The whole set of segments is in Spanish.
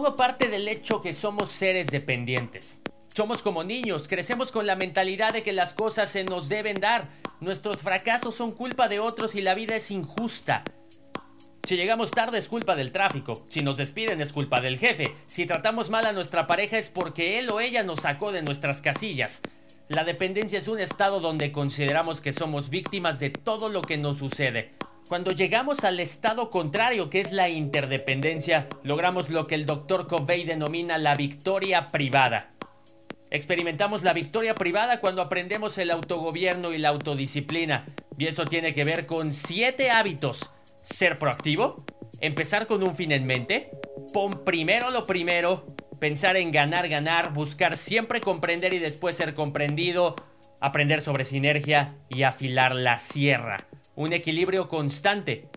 Todo parte del hecho que somos seres dependientes. Somos como niños, crecemos con la mentalidad de que las cosas se nos deben dar. Nuestros fracasos son culpa de otros y la vida es injusta. Si llegamos tarde es culpa del tráfico, si nos despiden es culpa del jefe, si tratamos mal a nuestra pareja es porque él o ella nos sacó de nuestras casillas. La dependencia es un estado donde consideramos que somos víctimas de todo lo que nos sucede. Cuando llegamos al estado contrario, que es la interdependencia, logramos lo que el Dr. Covey denomina la victoria privada. Experimentamos la victoria privada cuando aprendemos el autogobierno y la autodisciplina, y eso tiene que ver con siete hábitos. Ser proactivo, empezar con un fin en mente, pon primero lo primero, pensar en ganar, ganar, buscar siempre comprender y después ser comprendido, aprender sobre sinergia y afilar la sierra un equilibrio constante.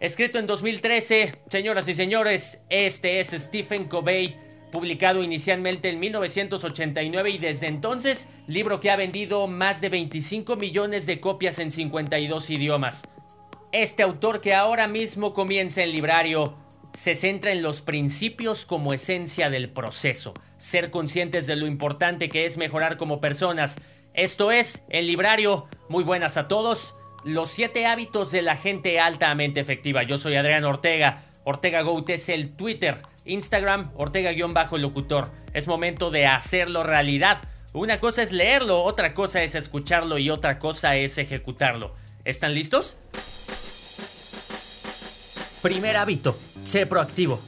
Escrito en 2013, señoras y señores, este es Stephen Covey, publicado inicialmente en 1989 y desde entonces, libro que ha vendido más de 25 millones de copias en 52 idiomas. Este autor que ahora mismo comienza el librario se centra en los principios como esencia del proceso, ser conscientes de lo importante que es mejorar como personas. Esto es el librario. Muy buenas a todos. Los 7 hábitos de la gente altamente efectiva. Yo soy Adrián Ortega. Ortega Goat es el Twitter. Instagram, Ortega-locutor. Es momento de hacerlo realidad. Una cosa es leerlo, otra cosa es escucharlo y otra cosa es ejecutarlo. ¿Están listos? Primer hábito, sé proactivo.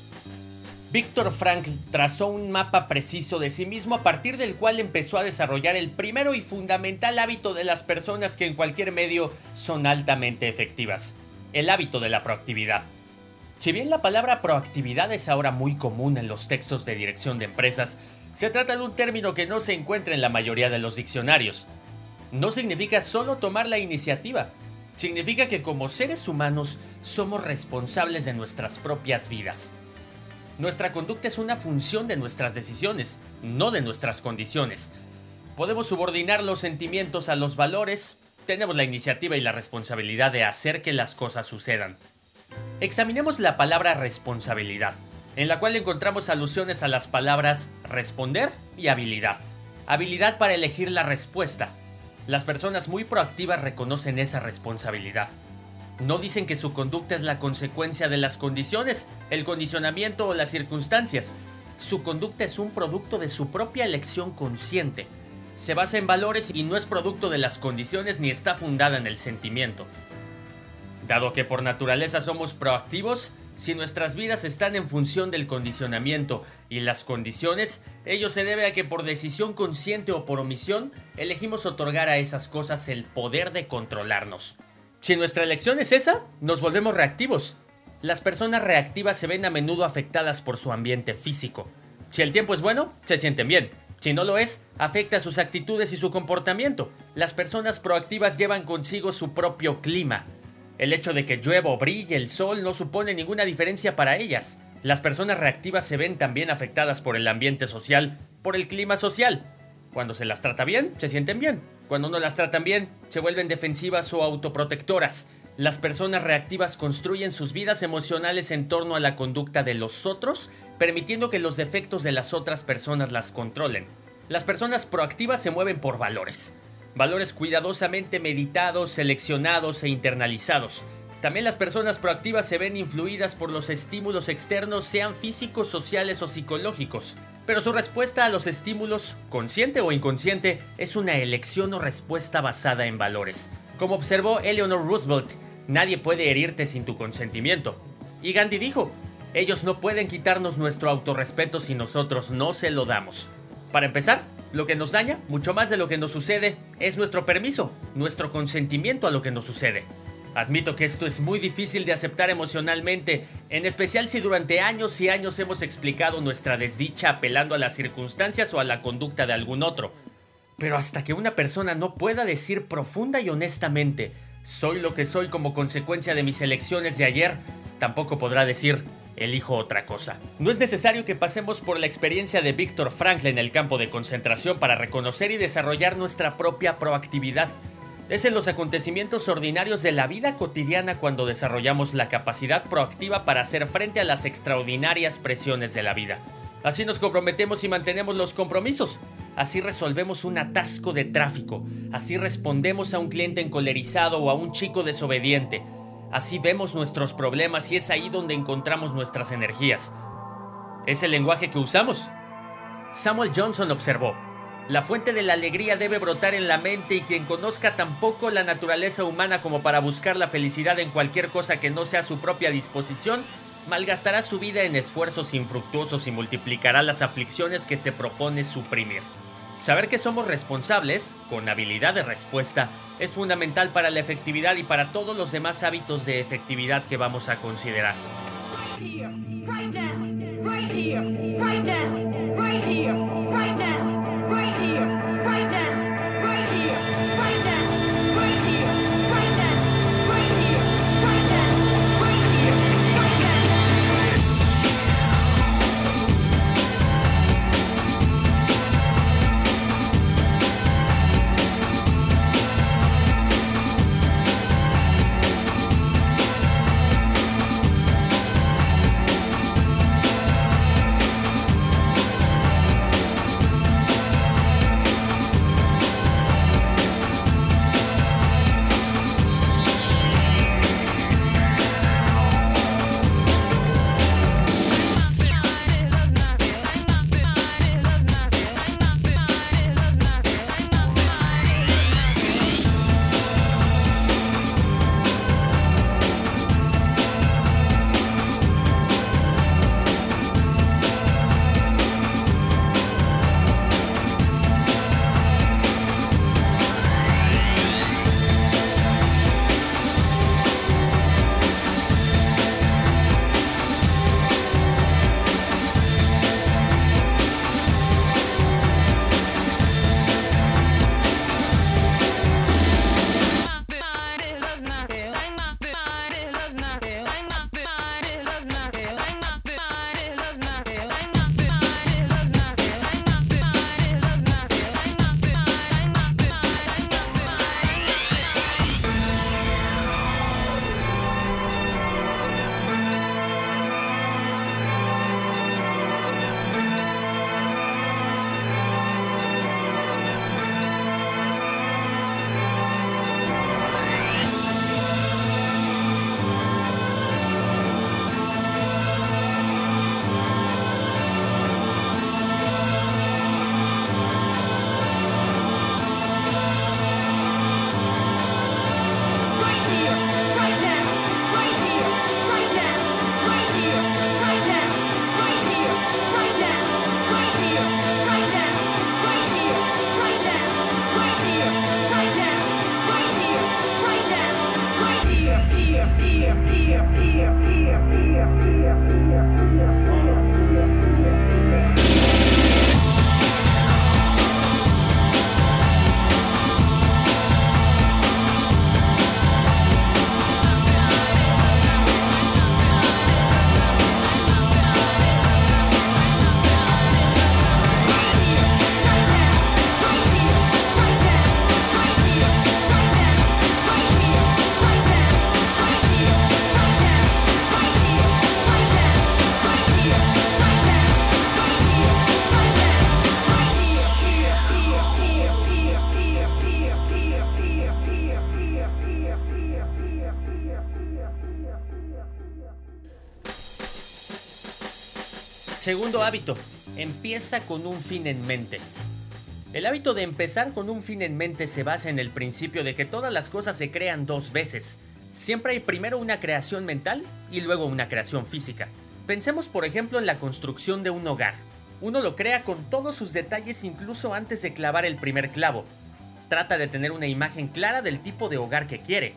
Víctor Frankl trazó un mapa preciso de sí mismo a partir del cual empezó a desarrollar el primero y fundamental hábito de las personas que en cualquier medio son altamente efectivas, el hábito de la proactividad. Si bien la palabra proactividad es ahora muy común en los textos de dirección de empresas, se trata de un término que no se encuentra en la mayoría de los diccionarios. No significa solo tomar la iniciativa, significa que como seres humanos somos responsables de nuestras propias vidas. Nuestra conducta es una función de nuestras decisiones, no de nuestras condiciones. Podemos subordinar los sentimientos a los valores, tenemos la iniciativa y la responsabilidad de hacer que las cosas sucedan. Examinemos la palabra responsabilidad, en la cual encontramos alusiones a las palabras responder y habilidad. Habilidad para elegir la respuesta. Las personas muy proactivas reconocen esa responsabilidad. No dicen que su conducta es la consecuencia de las condiciones, el condicionamiento o las circunstancias. Su conducta es un producto de su propia elección consciente. Se basa en valores y no es producto de las condiciones ni está fundada en el sentimiento. Dado que por naturaleza somos proactivos, si nuestras vidas están en función del condicionamiento y las condiciones, ello se debe a que por decisión consciente o por omisión elegimos otorgar a esas cosas el poder de controlarnos. Si nuestra elección es esa, nos volvemos reactivos. Las personas reactivas se ven a menudo afectadas por su ambiente físico. Si el tiempo es bueno, se sienten bien. Si no lo es, afecta sus actitudes y su comportamiento. Las personas proactivas llevan consigo su propio clima. El hecho de que llueva o brille el sol no supone ninguna diferencia para ellas. Las personas reactivas se ven también afectadas por el ambiente social, por el clima social. Cuando se las trata bien, se sienten bien. Cuando no las tratan bien, se vuelven defensivas o autoprotectoras. Las personas reactivas construyen sus vidas emocionales en torno a la conducta de los otros, permitiendo que los defectos de las otras personas las controlen. Las personas proactivas se mueven por valores. Valores cuidadosamente meditados, seleccionados e internalizados. También las personas proactivas se ven influidas por los estímulos externos, sean físicos, sociales o psicológicos. Pero su respuesta a los estímulos, consciente o inconsciente, es una elección o respuesta basada en valores. Como observó Eleanor Roosevelt, nadie puede herirte sin tu consentimiento. Y Gandhi dijo, ellos no pueden quitarnos nuestro autorrespeto si nosotros no se lo damos. Para empezar, lo que nos daña, mucho más de lo que nos sucede, es nuestro permiso, nuestro consentimiento a lo que nos sucede. Admito que esto es muy difícil de aceptar emocionalmente, en especial si durante años y años hemos explicado nuestra desdicha apelando a las circunstancias o a la conducta de algún otro. Pero hasta que una persona no pueda decir profunda y honestamente, soy lo que soy como consecuencia de mis elecciones de ayer, tampoco podrá decir, elijo otra cosa. No es necesario que pasemos por la experiencia de Víctor Frankl en el campo de concentración para reconocer y desarrollar nuestra propia proactividad. Es en los acontecimientos ordinarios de la vida cotidiana cuando desarrollamos la capacidad proactiva para hacer frente a las extraordinarias presiones de la vida. Así nos comprometemos y mantenemos los compromisos. Así resolvemos un atasco de tráfico. Así respondemos a un cliente encolerizado o a un chico desobediente. Así vemos nuestros problemas y es ahí donde encontramos nuestras energías. Es el lenguaje que usamos. Samuel Johnson observó, la fuente de la alegría debe brotar en la mente y quien conozca tampoco la naturaleza humana como para buscar la felicidad en cualquier cosa que no sea su propia disposición, malgastará su vida en esfuerzos infructuosos y multiplicará las aflicciones que se propone suprimir. Saber que somos responsables, con habilidad de respuesta, es fundamental para la efectividad y para todos los demás hábitos de efectividad que vamos a considerar. Segundo hábito, empieza con un fin en mente. El hábito de empezar con un fin en mente se basa en el principio de que todas las cosas se crean dos veces. Siempre hay primero una creación mental y luego una creación física. Pensemos por ejemplo en la construcción de un hogar. Uno lo crea con todos sus detalles incluso antes de clavar el primer clavo. Trata de tener una imagen clara del tipo de hogar que quiere.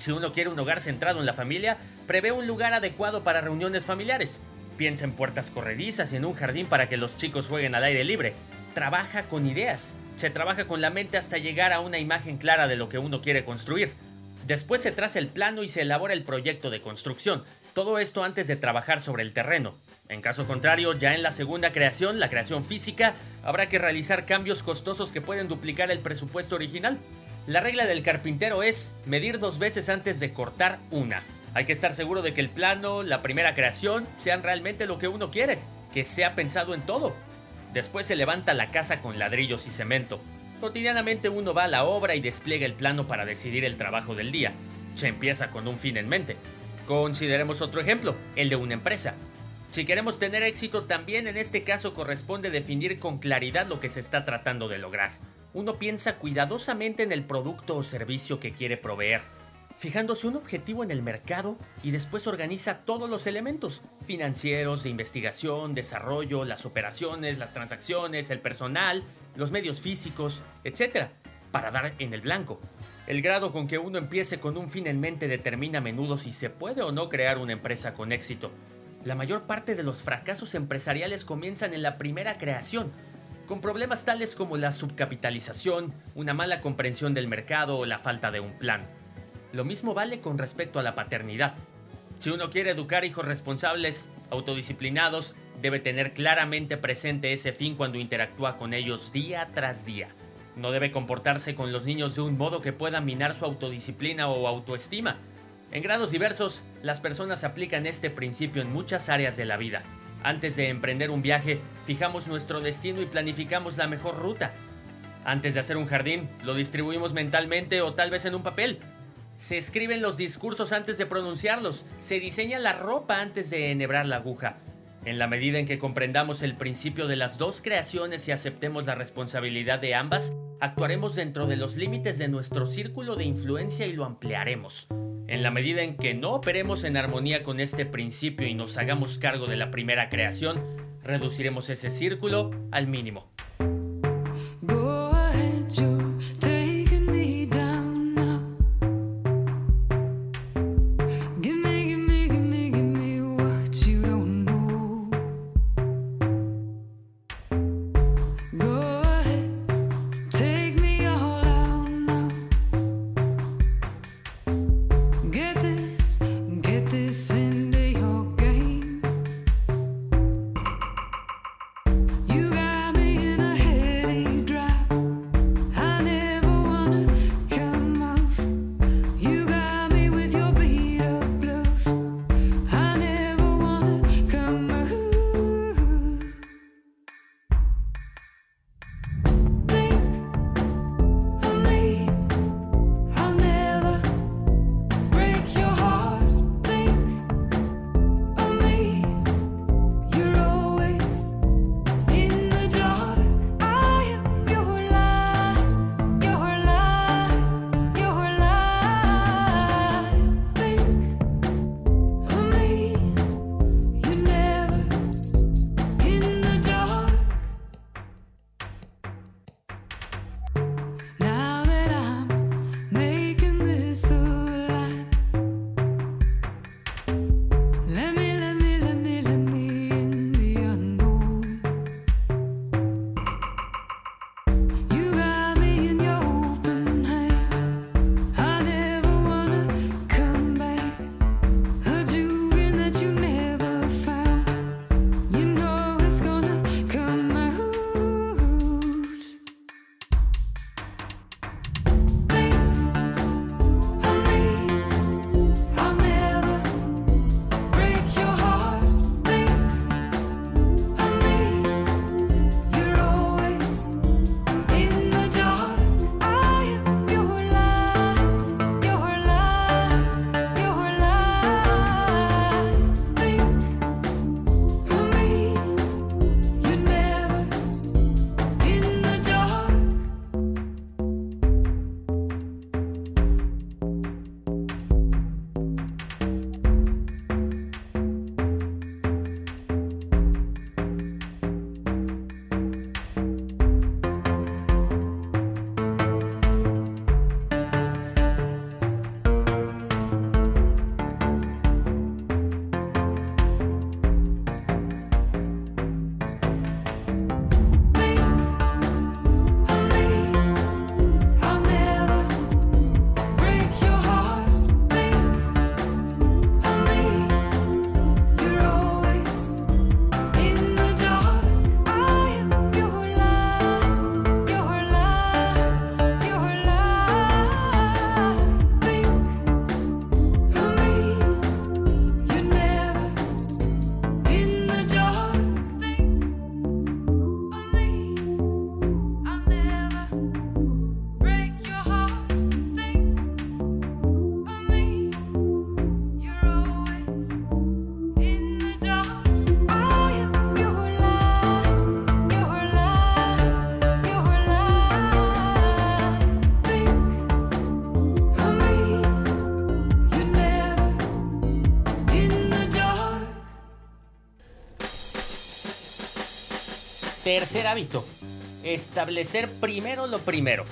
Si uno quiere un hogar centrado en la familia, prevé un lugar adecuado para reuniones familiares. Piensa en puertas corredizas y en un jardín para que los chicos jueguen al aire libre. Trabaja con ideas. Se trabaja con la mente hasta llegar a una imagen clara de lo que uno quiere construir. Después se traza el plano y se elabora el proyecto de construcción. Todo esto antes de trabajar sobre el terreno. En caso contrario, ya en la segunda creación, la creación física, habrá que realizar cambios costosos que pueden duplicar el presupuesto original. La regla del carpintero es medir dos veces antes de cortar una. Hay que estar seguro de que el plano, la primera creación, sean realmente lo que uno quiere, que sea pensado en todo. Después se levanta la casa con ladrillos y cemento. Cotidianamente uno va a la obra y despliega el plano para decidir el trabajo del día. Se empieza con un fin en mente. Consideremos otro ejemplo, el de una empresa. Si queremos tener éxito, también en este caso corresponde definir con claridad lo que se está tratando de lograr uno piensa cuidadosamente en el producto o servicio que quiere proveer, fijándose un objetivo en el mercado y después organiza todos los elementos financieros, de investigación, desarrollo, las operaciones, las transacciones, el personal, los medios físicos, etc., para dar en el blanco. El grado con que uno empiece con un fin en mente determina a menudo si se puede o no crear una empresa con éxito. La mayor parte de los fracasos empresariales comienzan en la primera creación, con problemas tales como la subcapitalización, una mala comprensión del mercado o la falta de un plan. Lo mismo vale con respecto a la paternidad. Si uno quiere educar hijos responsables, autodisciplinados, debe tener claramente presente ese fin cuando interactúa con ellos día tras día. No debe comportarse con los niños de un modo que pueda minar su autodisciplina o autoestima. En grados diversos, las personas aplican este principio en muchas áreas de la vida. Antes de emprender un viaje, fijamos nuestro destino y planificamos la mejor ruta. Antes de hacer un jardín, lo distribuimos mentalmente o tal vez en un papel. Se escriben los discursos antes de pronunciarlos. Se diseña la ropa antes de enhebrar la aguja. En la medida en que comprendamos el principio de las dos creaciones y aceptemos la responsabilidad de ambas, actuaremos dentro de los límites de nuestro círculo de influencia y lo ampliaremos. En la medida en que no operemos en armonía con este principio y nos hagamos cargo de la primera creación, reduciremos ese círculo al mínimo. Tercer hábito. Establecer primero lo primero.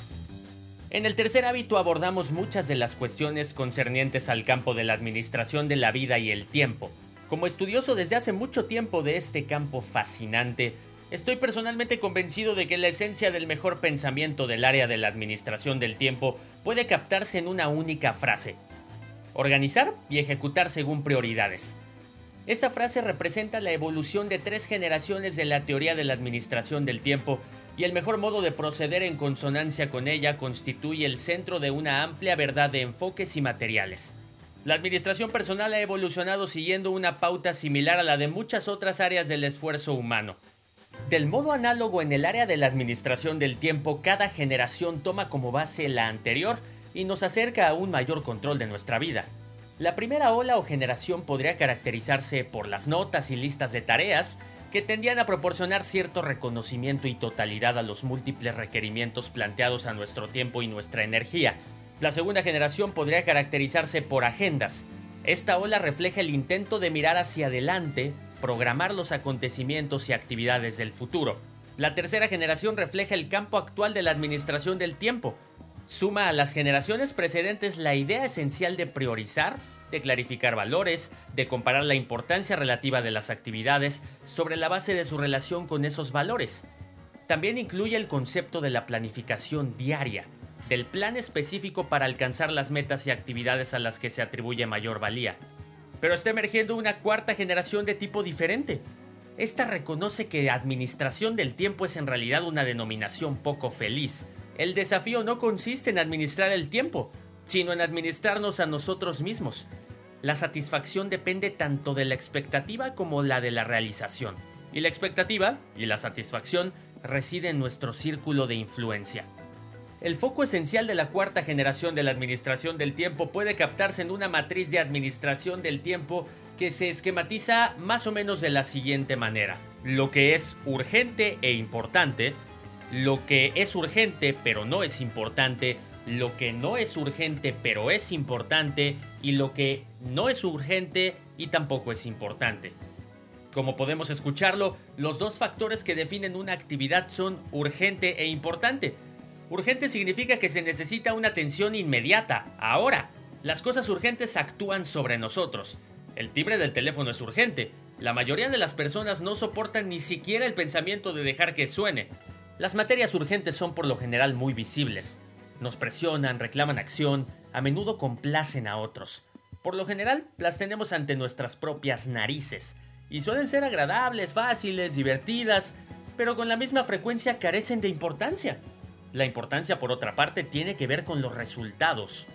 En el tercer hábito abordamos muchas de las cuestiones concernientes al campo de la administración de la vida y el tiempo. Como estudioso desde hace mucho tiempo de este campo fascinante, estoy personalmente convencido de que la esencia del mejor pensamiento del área de la administración del tiempo puede captarse en una única frase. Organizar y ejecutar según prioridades. Esa frase representa la evolución de tres generaciones de la teoría de la administración del tiempo y el mejor modo de proceder en consonancia con ella constituye el centro de una amplia verdad de enfoques y materiales. La administración personal ha evolucionado siguiendo una pauta similar a la de muchas otras áreas del esfuerzo humano. Del modo análogo en el área de la administración del tiempo, cada generación toma como base la anterior y nos acerca a un mayor control de nuestra vida. La primera ola o generación podría caracterizarse por las notas y listas de tareas que tendían a proporcionar cierto reconocimiento y totalidad a los múltiples requerimientos planteados a nuestro tiempo y nuestra energía. La segunda generación podría caracterizarse por agendas. Esta ola refleja el intento de mirar hacia adelante, programar los acontecimientos y actividades del futuro. La tercera generación refleja el campo actual de la administración del tiempo. Suma a las generaciones precedentes la idea esencial de priorizar, de clarificar valores, de comparar la importancia relativa de las actividades sobre la base de su relación con esos valores. También incluye el concepto de la planificación diaria, del plan específico para alcanzar las metas y actividades a las que se atribuye mayor valía. Pero está emergiendo una cuarta generación de tipo diferente. Esta reconoce que administración del tiempo es en realidad una denominación poco feliz. El desafío no consiste en administrar el tiempo, sino en administrarnos a nosotros mismos. La satisfacción depende tanto de la expectativa como la de la realización. Y la expectativa y la satisfacción residen en nuestro círculo de influencia. El foco esencial de la cuarta generación de la administración del tiempo puede captarse en una matriz de administración del tiempo que se esquematiza más o menos de la siguiente manera. Lo que es urgente e importante, lo que es urgente pero no es importante, lo que no es urgente pero es importante y lo que no es urgente y tampoco es importante. Como podemos escucharlo, los dos factores que definen una actividad son urgente e importante. Urgente significa que se necesita una atención inmediata, ahora. Las cosas urgentes actúan sobre nosotros. El timbre del teléfono es urgente. La mayoría de las personas no soportan ni siquiera el pensamiento de dejar que suene. Las materias urgentes son por lo general muy visibles. Nos presionan, reclaman acción, a menudo complacen a otros. Por lo general, las tenemos ante nuestras propias narices, y suelen ser agradables, fáciles, divertidas, pero con la misma frecuencia carecen de importancia. La importancia, por otra parte, tiene que ver con los resultados.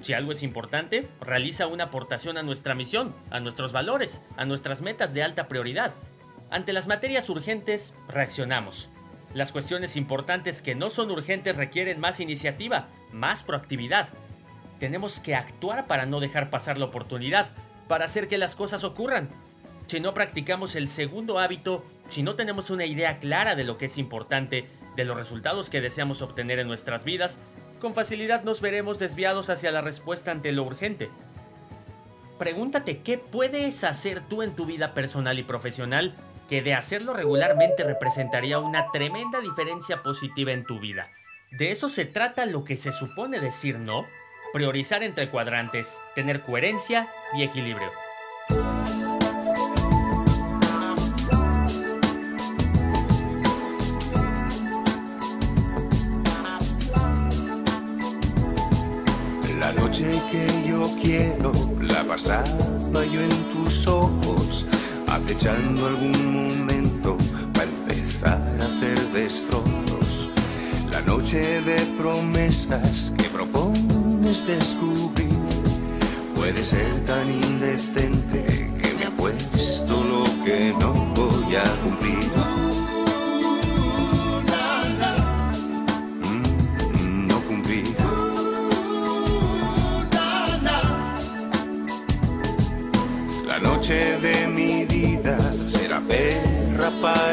Si algo es importante, realiza una aportación a nuestra misión, a nuestros valores, a nuestras metas de alta prioridad. Ante las materias urgentes, reaccionamos. Las cuestiones importantes que no son urgentes requieren más iniciativa, más proactividad. Tenemos que actuar para no dejar pasar la oportunidad, para hacer que las cosas ocurran. Si no practicamos el segundo hábito, si no tenemos una idea clara de lo que es importante, de los resultados que deseamos obtener en nuestras vidas, con facilidad nos veremos desviados hacia la respuesta ante lo urgente. Pregúntate qué puedes hacer tú en tu vida personal y profesional que de hacerlo regularmente representaría una tremenda diferencia positiva en tu vida. De eso se trata lo que se supone decir no, priorizar entre cuadrantes, tener coherencia y equilibrio. La noche que yo quiero la pasaba yo en tus ojos acechando algún momento para empezar a hacer destrozos. La noche de promesas que propones descubrir puede ser tan indecente que me apuesto lo que no voy a cumplir.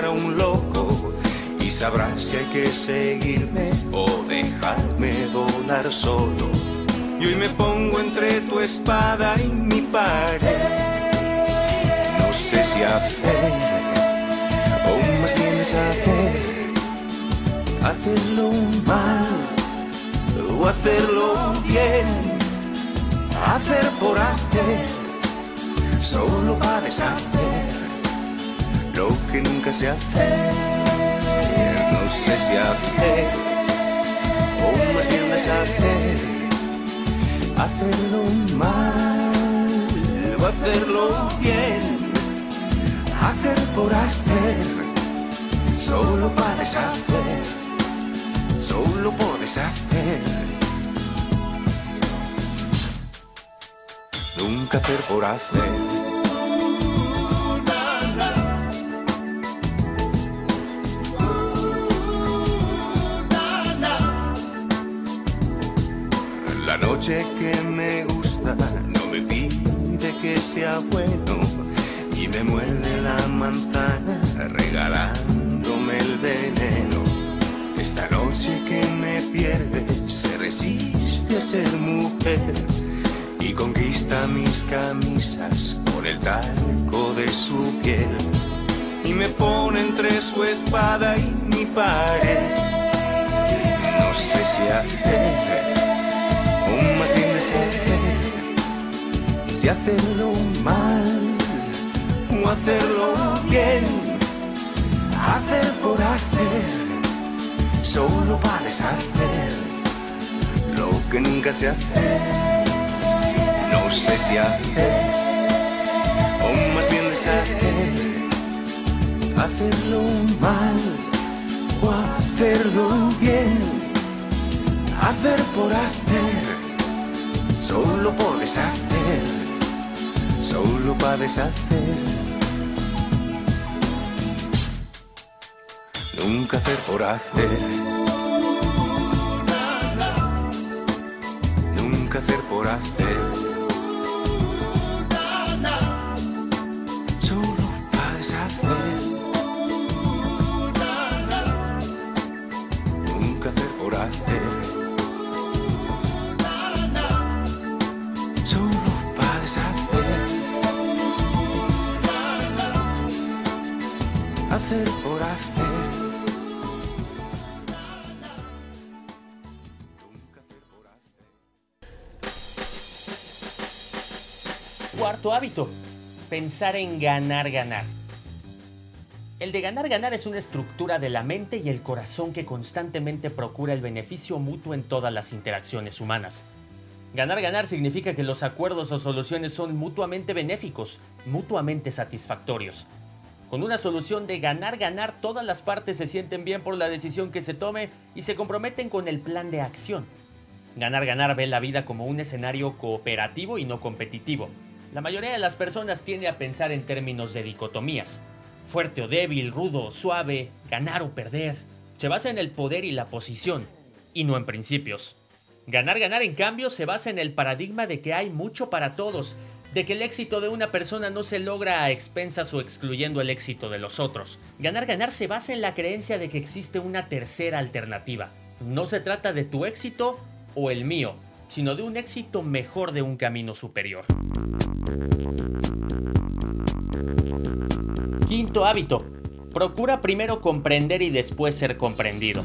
Un loco y sabrás que hay que seguirme o dejarme volar solo. Y hoy me pongo entre tu espada y mi pared. No sé si hacer o más bien piensas hacer, hacerlo mal o hacerlo bien, hacer por hacer, solo para deshacer lo que nunca se hace, no sé si hacer o más bien deshacer, hacerlo mal o hacerlo bien hacer por hacer, solo para deshacer, solo por deshacer. Nunca hacer por hacer. Noche que me gusta no me pide que sea bueno y me muerde la manzana regalándome el veneno. Esta noche que me pierde se resiste a ser mujer y conquista mis camisas con el talco de su piel y me pone entre su espada y mi pared. No sé si hacer o si hacerlo mal hacerlo bien, hacer por hacer, solo para deshacer lo que nunca se hace. No sé si hacer o más bien deshacer, hacerlo mal o hacerlo bien, hacer por hacer, solo por deshacer, solo para deshacer. nunca hacer por hacer. Nunca hacer por hacer. Cuarto hábito, pensar en ganar, ganar. El de ganar, ganar es una estructura de la mente y el corazón que constantemente procura el beneficio mutuo en todas las interacciones humanas. Ganar, ganar significa que los acuerdos o soluciones son mutuamente benéficos, mutuamente satisfactorios. Con una solución de ganar, ganar, todas las partes se sienten bien por la decisión que se tome y se comprometen con el plan de acción. Ganar, ganar ve la vida como un escenario cooperativo y no competitivo. La mayoría de las personas tiende a pensar en términos de dicotomías. Fuerte o débil, rudo o suave, ganar o perder. Se basa en el poder y la posición, y no en principios. Ganar, ganar, en cambio, se basa en el paradigma de que hay mucho para todos, de que el éxito de una persona no se logra a expensas o excluyendo el éxito de los otros. Ganar, ganar se basa en la creencia de que existe una tercera alternativa. No se trata de tu éxito o el mío, sino de un éxito mejor de un camino superior. Quinto hábito. Procura primero comprender y después ser comprendido.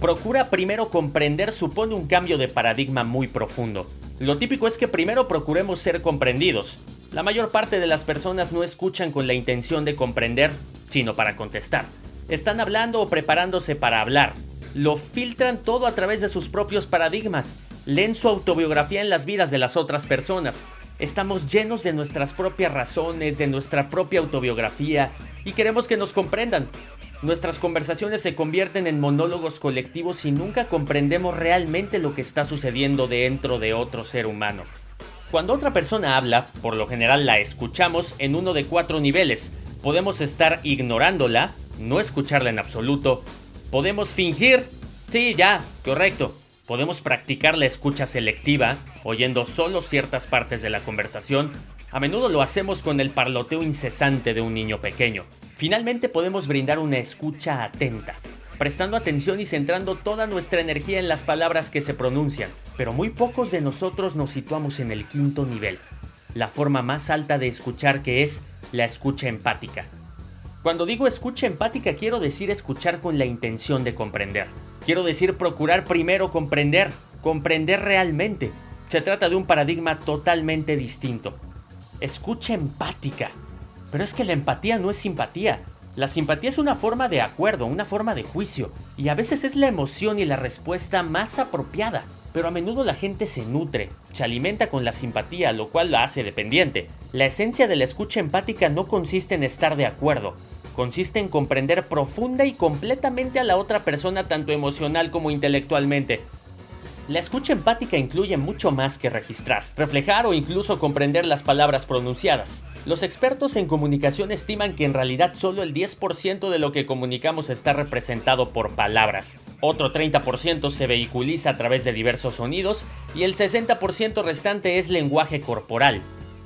Procura primero comprender supone un cambio de paradigma muy profundo. Lo típico es que primero procuremos ser comprendidos. La mayor parte de las personas no escuchan con la intención de comprender, sino para contestar. Están hablando o preparándose para hablar. Lo filtran todo a través de sus propios paradigmas. Leen su autobiografía en las vidas de las otras personas. Estamos llenos de nuestras propias razones, de nuestra propia autobiografía y queremos que nos comprendan. Nuestras conversaciones se convierten en monólogos colectivos y nunca comprendemos realmente lo que está sucediendo dentro de otro ser humano. Cuando otra persona habla, por lo general la escuchamos en uno de cuatro niveles. Podemos estar ignorándola, no escucharla en absoluto. Podemos fingir, sí, ya, correcto. Podemos practicar la escucha selectiva, oyendo solo ciertas partes de la conversación. A menudo lo hacemos con el parloteo incesante de un niño pequeño. Finalmente podemos brindar una escucha atenta, prestando atención y centrando toda nuestra energía en las palabras que se pronuncian, pero muy pocos de nosotros nos situamos en el quinto nivel, la forma más alta de escuchar que es la escucha empática. Cuando digo escucha empática quiero decir escuchar con la intención de comprender. Quiero decir procurar primero comprender, comprender realmente. Se trata de un paradigma totalmente distinto. Escucha empática. Pero es que la empatía no es simpatía. La simpatía es una forma de acuerdo, una forma de juicio, y a veces es la emoción y la respuesta más apropiada. Pero a menudo la gente se nutre, se alimenta con la simpatía, lo cual la hace dependiente. La esencia de la escucha empática no consiste en estar de acuerdo, consiste en comprender profunda y completamente a la otra persona tanto emocional como intelectualmente. La escucha empática incluye mucho más que registrar, reflejar o incluso comprender las palabras pronunciadas. Los expertos en comunicación estiman que en realidad solo el 10% de lo que comunicamos está representado por palabras. Otro 30% se vehiculiza a través de diversos sonidos y el 60% restante es lenguaje corporal.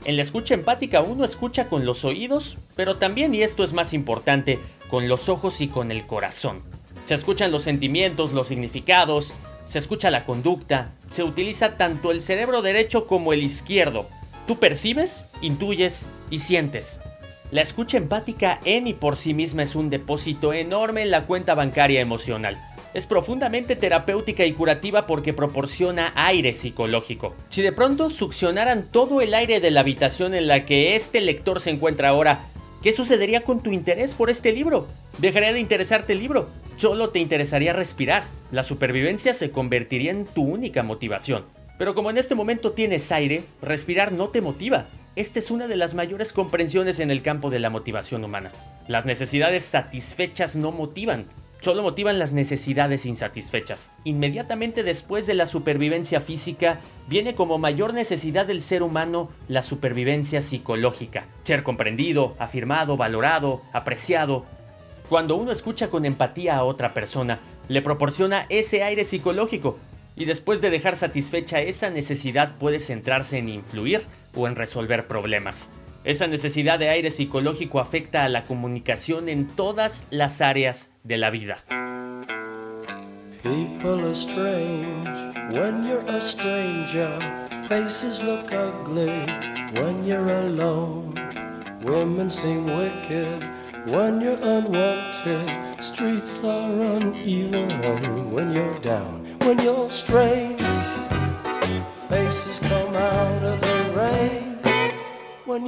En la escucha empática uno escucha con los oídos, pero también, y esto es más importante, con los ojos y con el corazón. Se escuchan los sentimientos, los significados, se escucha la conducta, se utiliza tanto el cerebro derecho como el izquierdo. Tú percibes, intuyes y sientes. La escucha empática en y por sí misma es un depósito enorme en la cuenta bancaria emocional. Es profundamente terapéutica y curativa porque proporciona aire psicológico. Si de pronto succionaran todo el aire de la habitación en la que este lector se encuentra ahora, ¿qué sucedería con tu interés por este libro? ¿Dejaría de interesarte el libro? Solo te interesaría respirar. La supervivencia se convertiría en tu única motivación. Pero como en este momento tienes aire, respirar no te motiva. Esta es una de las mayores comprensiones en el campo de la motivación humana. Las necesidades satisfechas no motivan, solo motivan las necesidades insatisfechas. Inmediatamente después de la supervivencia física, viene como mayor necesidad del ser humano la supervivencia psicológica. Ser comprendido, afirmado, valorado, apreciado. Cuando uno escucha con empatía a otra persona, le proporciona ese aire psicológico y después de dejar satisfecha esa necesidad puede centrarse en influir o en resolver problemas. Esa necesidad de aire psicológico afecta a la comunicación en todas las áreas de la vida. People are strange when you're a stranger. Faces look ugly when you're alone. Women seem wicked when you're unwanted. Streets are uneven when you're down, when you're strange.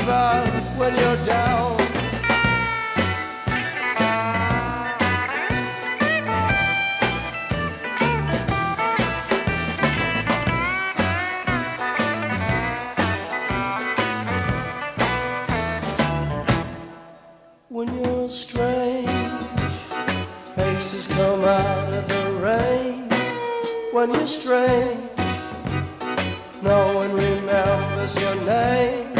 uneven when you're down. When you're strange, faces come out of the rain. When you're strange no one remembers your name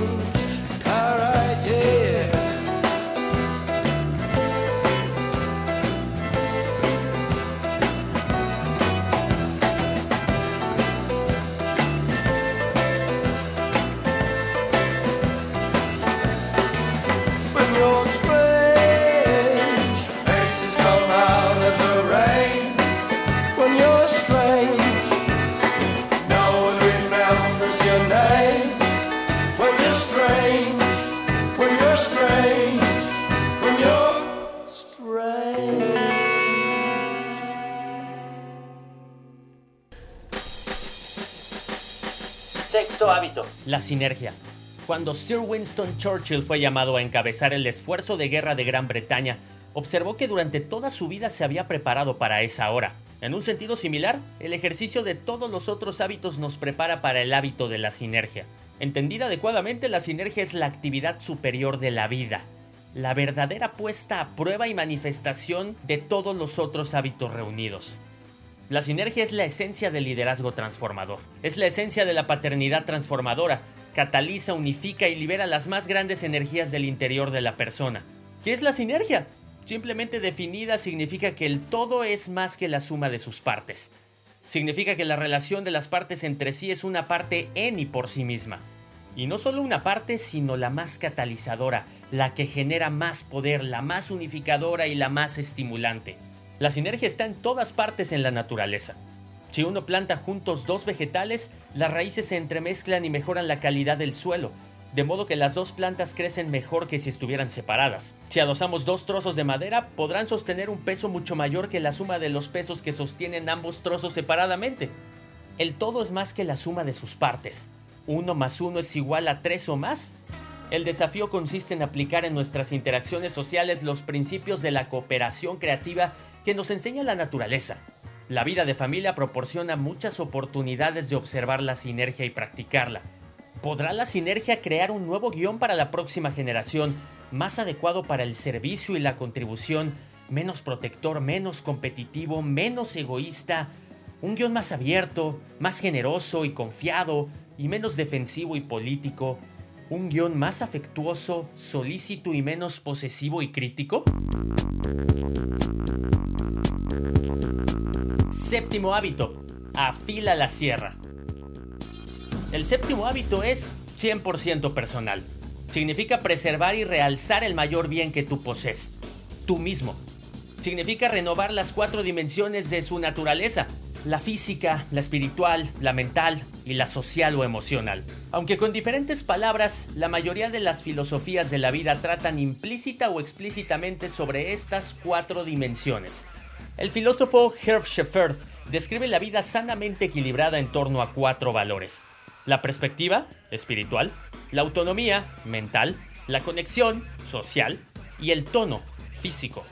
Hábito, la sinergia. Cuando Sir Winston Churchill fue llamado a encabezar el esfuerzo de guerra de Gran Bretaña, observó que durante toda su vida se había preparado para esa hora. En un sentido similar, el ejercicio de todos los otros hábitos nos prepara para el hábito de la sinergia. Entendida adecuadamente, la sinergia es la actividad superior de la vida, la verdadera puesta a prueba y manifestación de todos los otros hábitos reunidos. La sinergia es la esencia del liderazgo transformador, es la esencia de la paternidad transformadora, cataliza, unifica y libera las más grandes energías del interior de la persona. ¿Qué es la sinergia? Simplemente definida significa que el todo es más que la suma de sus partes. Significa que la relación de las partes entre sí es una parte en y por sí misma. Y no solo una parte, sino la más catalizadora, la que genera más poder, la más unificadora y la más estimulante. La sinergia está en todas partes en la naturaleza. Si uno planta juntos dos vegetales, las raíces se entremezclan y mejoran la calidad del suelo, de modo que las dos plantas crecen mejor que si estuvieran separadas. Si adosamos dos trozos de madera, podrán sostener un peso mucho mayor que la suma de los pesos que sostienen ambos trozos separadamente. El todo es más que la suma de sus partes. Uno más uno es igual a tres o más. El desafío consiste en aplicar en nuestras interacciones sociales los principios de la cooperación creativa que nos enseña la naturaleza. La vida de familia proporciona muchas oportunidades de observar la sinergia y practicarla. ¿Podrá la sinergia crear un nuevo guion para la próxima generación, más adecuado para el servicio y la contribución, menos protector, menos competitivo, menos egoísta, un guion más abierto, más generoso y confiado, y menos defensivo y político, un guion más afectuoso, solícito y menos posesivo y crítico? Séptimo hábito. Afila la sierra. El séptimo hábito es 100% personal. Significa preservar y realzar el mayor bien que tú posees, tú mismo. Significa renovar las cuatro dimensiones de su naturaleza, la física, la espiritual, la mental y la social o emocional. Aunque con diferentes palabras, la mayoría de las filosofías de la vida tratan implícita o explícitamente sobre estas cuatro dimensiones. El filósofo Herb Schaeffer describe la vida sanamente equilibrada en torno a cuatro valores la perspectiva espiritual, la autonomía mental, la conexión social y el tono físico.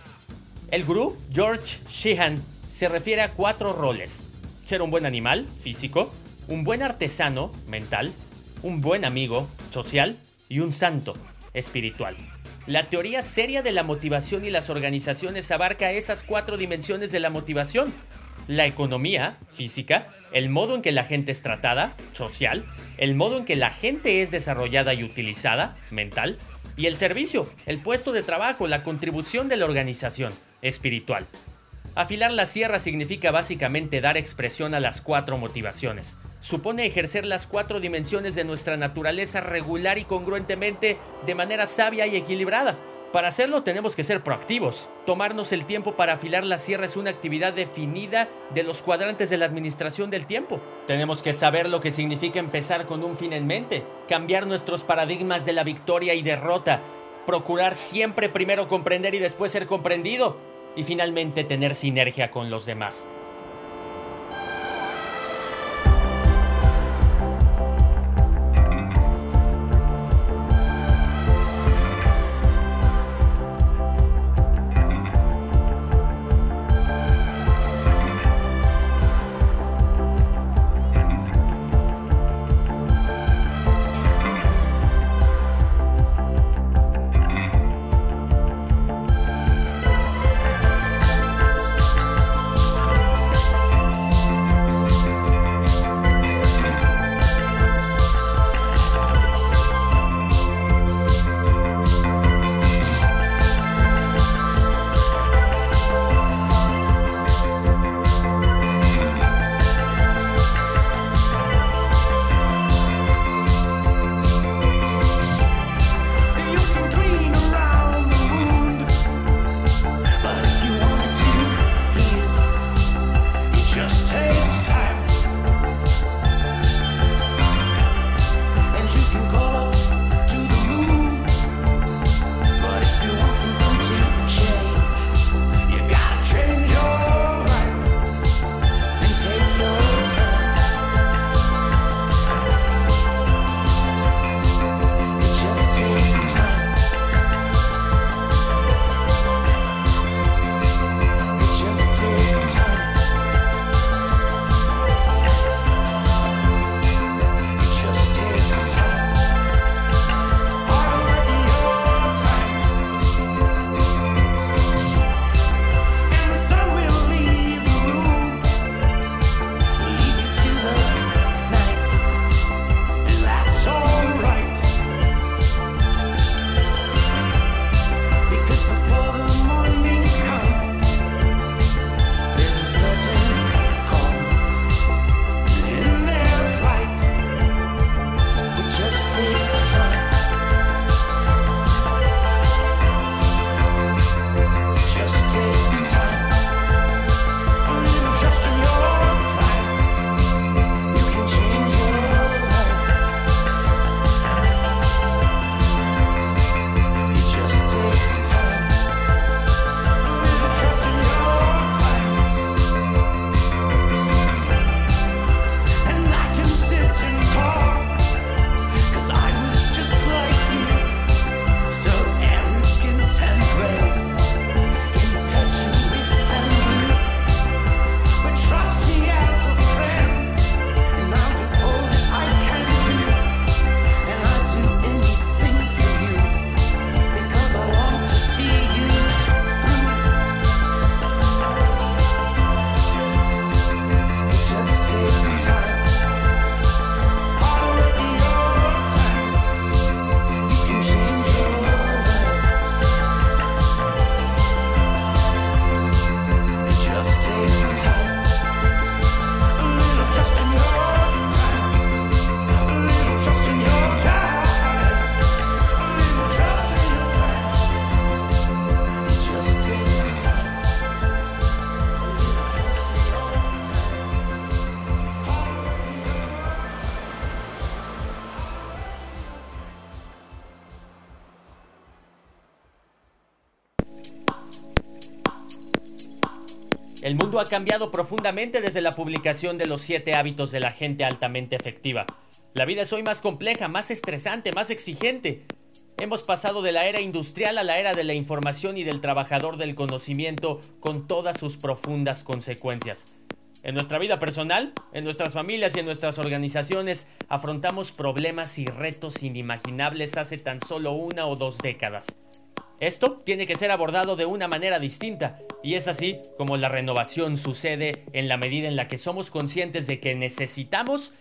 El gurú George Sheehan se refiere a cuatro roles. Ser un buen animal físico, un buen artesano mental, un buen amigo social y un santo espiritual. La teoría seria de la motivación y las organizaciones abarca esas cuatro dimensiones de la motivación la economía física, el modo en que la gente es tratada, social, el modo en que la gente es desarrollada y utilizada, mental, y el servicio, el puesto de trabajo, la contribución de la organización, espiritual. Afilar la sierra significa básicamente dar expresión a las cuatro motivaciones. Supone ejercer las cuatro dimensiones de nuestra naturaleza regular y congruentemente de manera sabia y equilibrada. Para hacerlo tenemos que ser proactivos. Tomarnos el tiempo para afilar la sierra es una actividad definida de los cuadrantes de la administración del tiempo. Tenemos que saber lo que significa empezar con un fin en mente, cambiar nuestros paradigmas de la victoria y derrota, procurar siempre primero comprender y después ser comprendido, y finalmente tener sinergia con los demás. Ha cambiado profundamente desde la publicación de los 7 hábitos de la gente altamente efectiva. La vida es hoy más compleja, más estresante, más exigente. Hemos pasado de la era industrial a la era de la información y del trabajador del conocimiento con todas sus profundas consecuencias. En nuestra vida personal, en nuestras familias y en nuestras organizaciones afrontamos problemas y retos inimaginables hace tan solo una o dos décadas. Esto tiene que ser abordado de una manera distinta, y es así como la renovación sucede en la medida en la que somos conscientes de que necesitamos,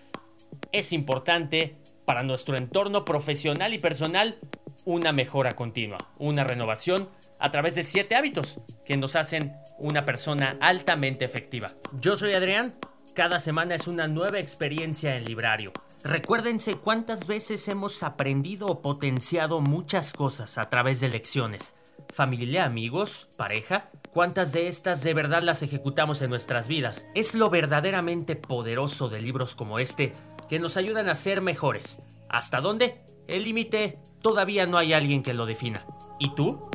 es importante para nuestro entorno profesional y personal, una mejora continua, una renovación a través de siete hábitos que nos hacen una persona altamente efectiva. Yo soy Adrián, cada semana es una nueva experiencia en Librario. Recuérdense cuántas veces hemos aprendido o potenciado muchas cosas a través de lecciones. Familia, amigos, pareja, ¿cuántas de estas de verdad las ejecutamos en nuestras vidas? Es lo verdaderamente poderoso de libros como este que nos ayudan a ser mejores. ¿Hasta dónde? El límite todavía no hay alguien que lo defina. ¿Y tú?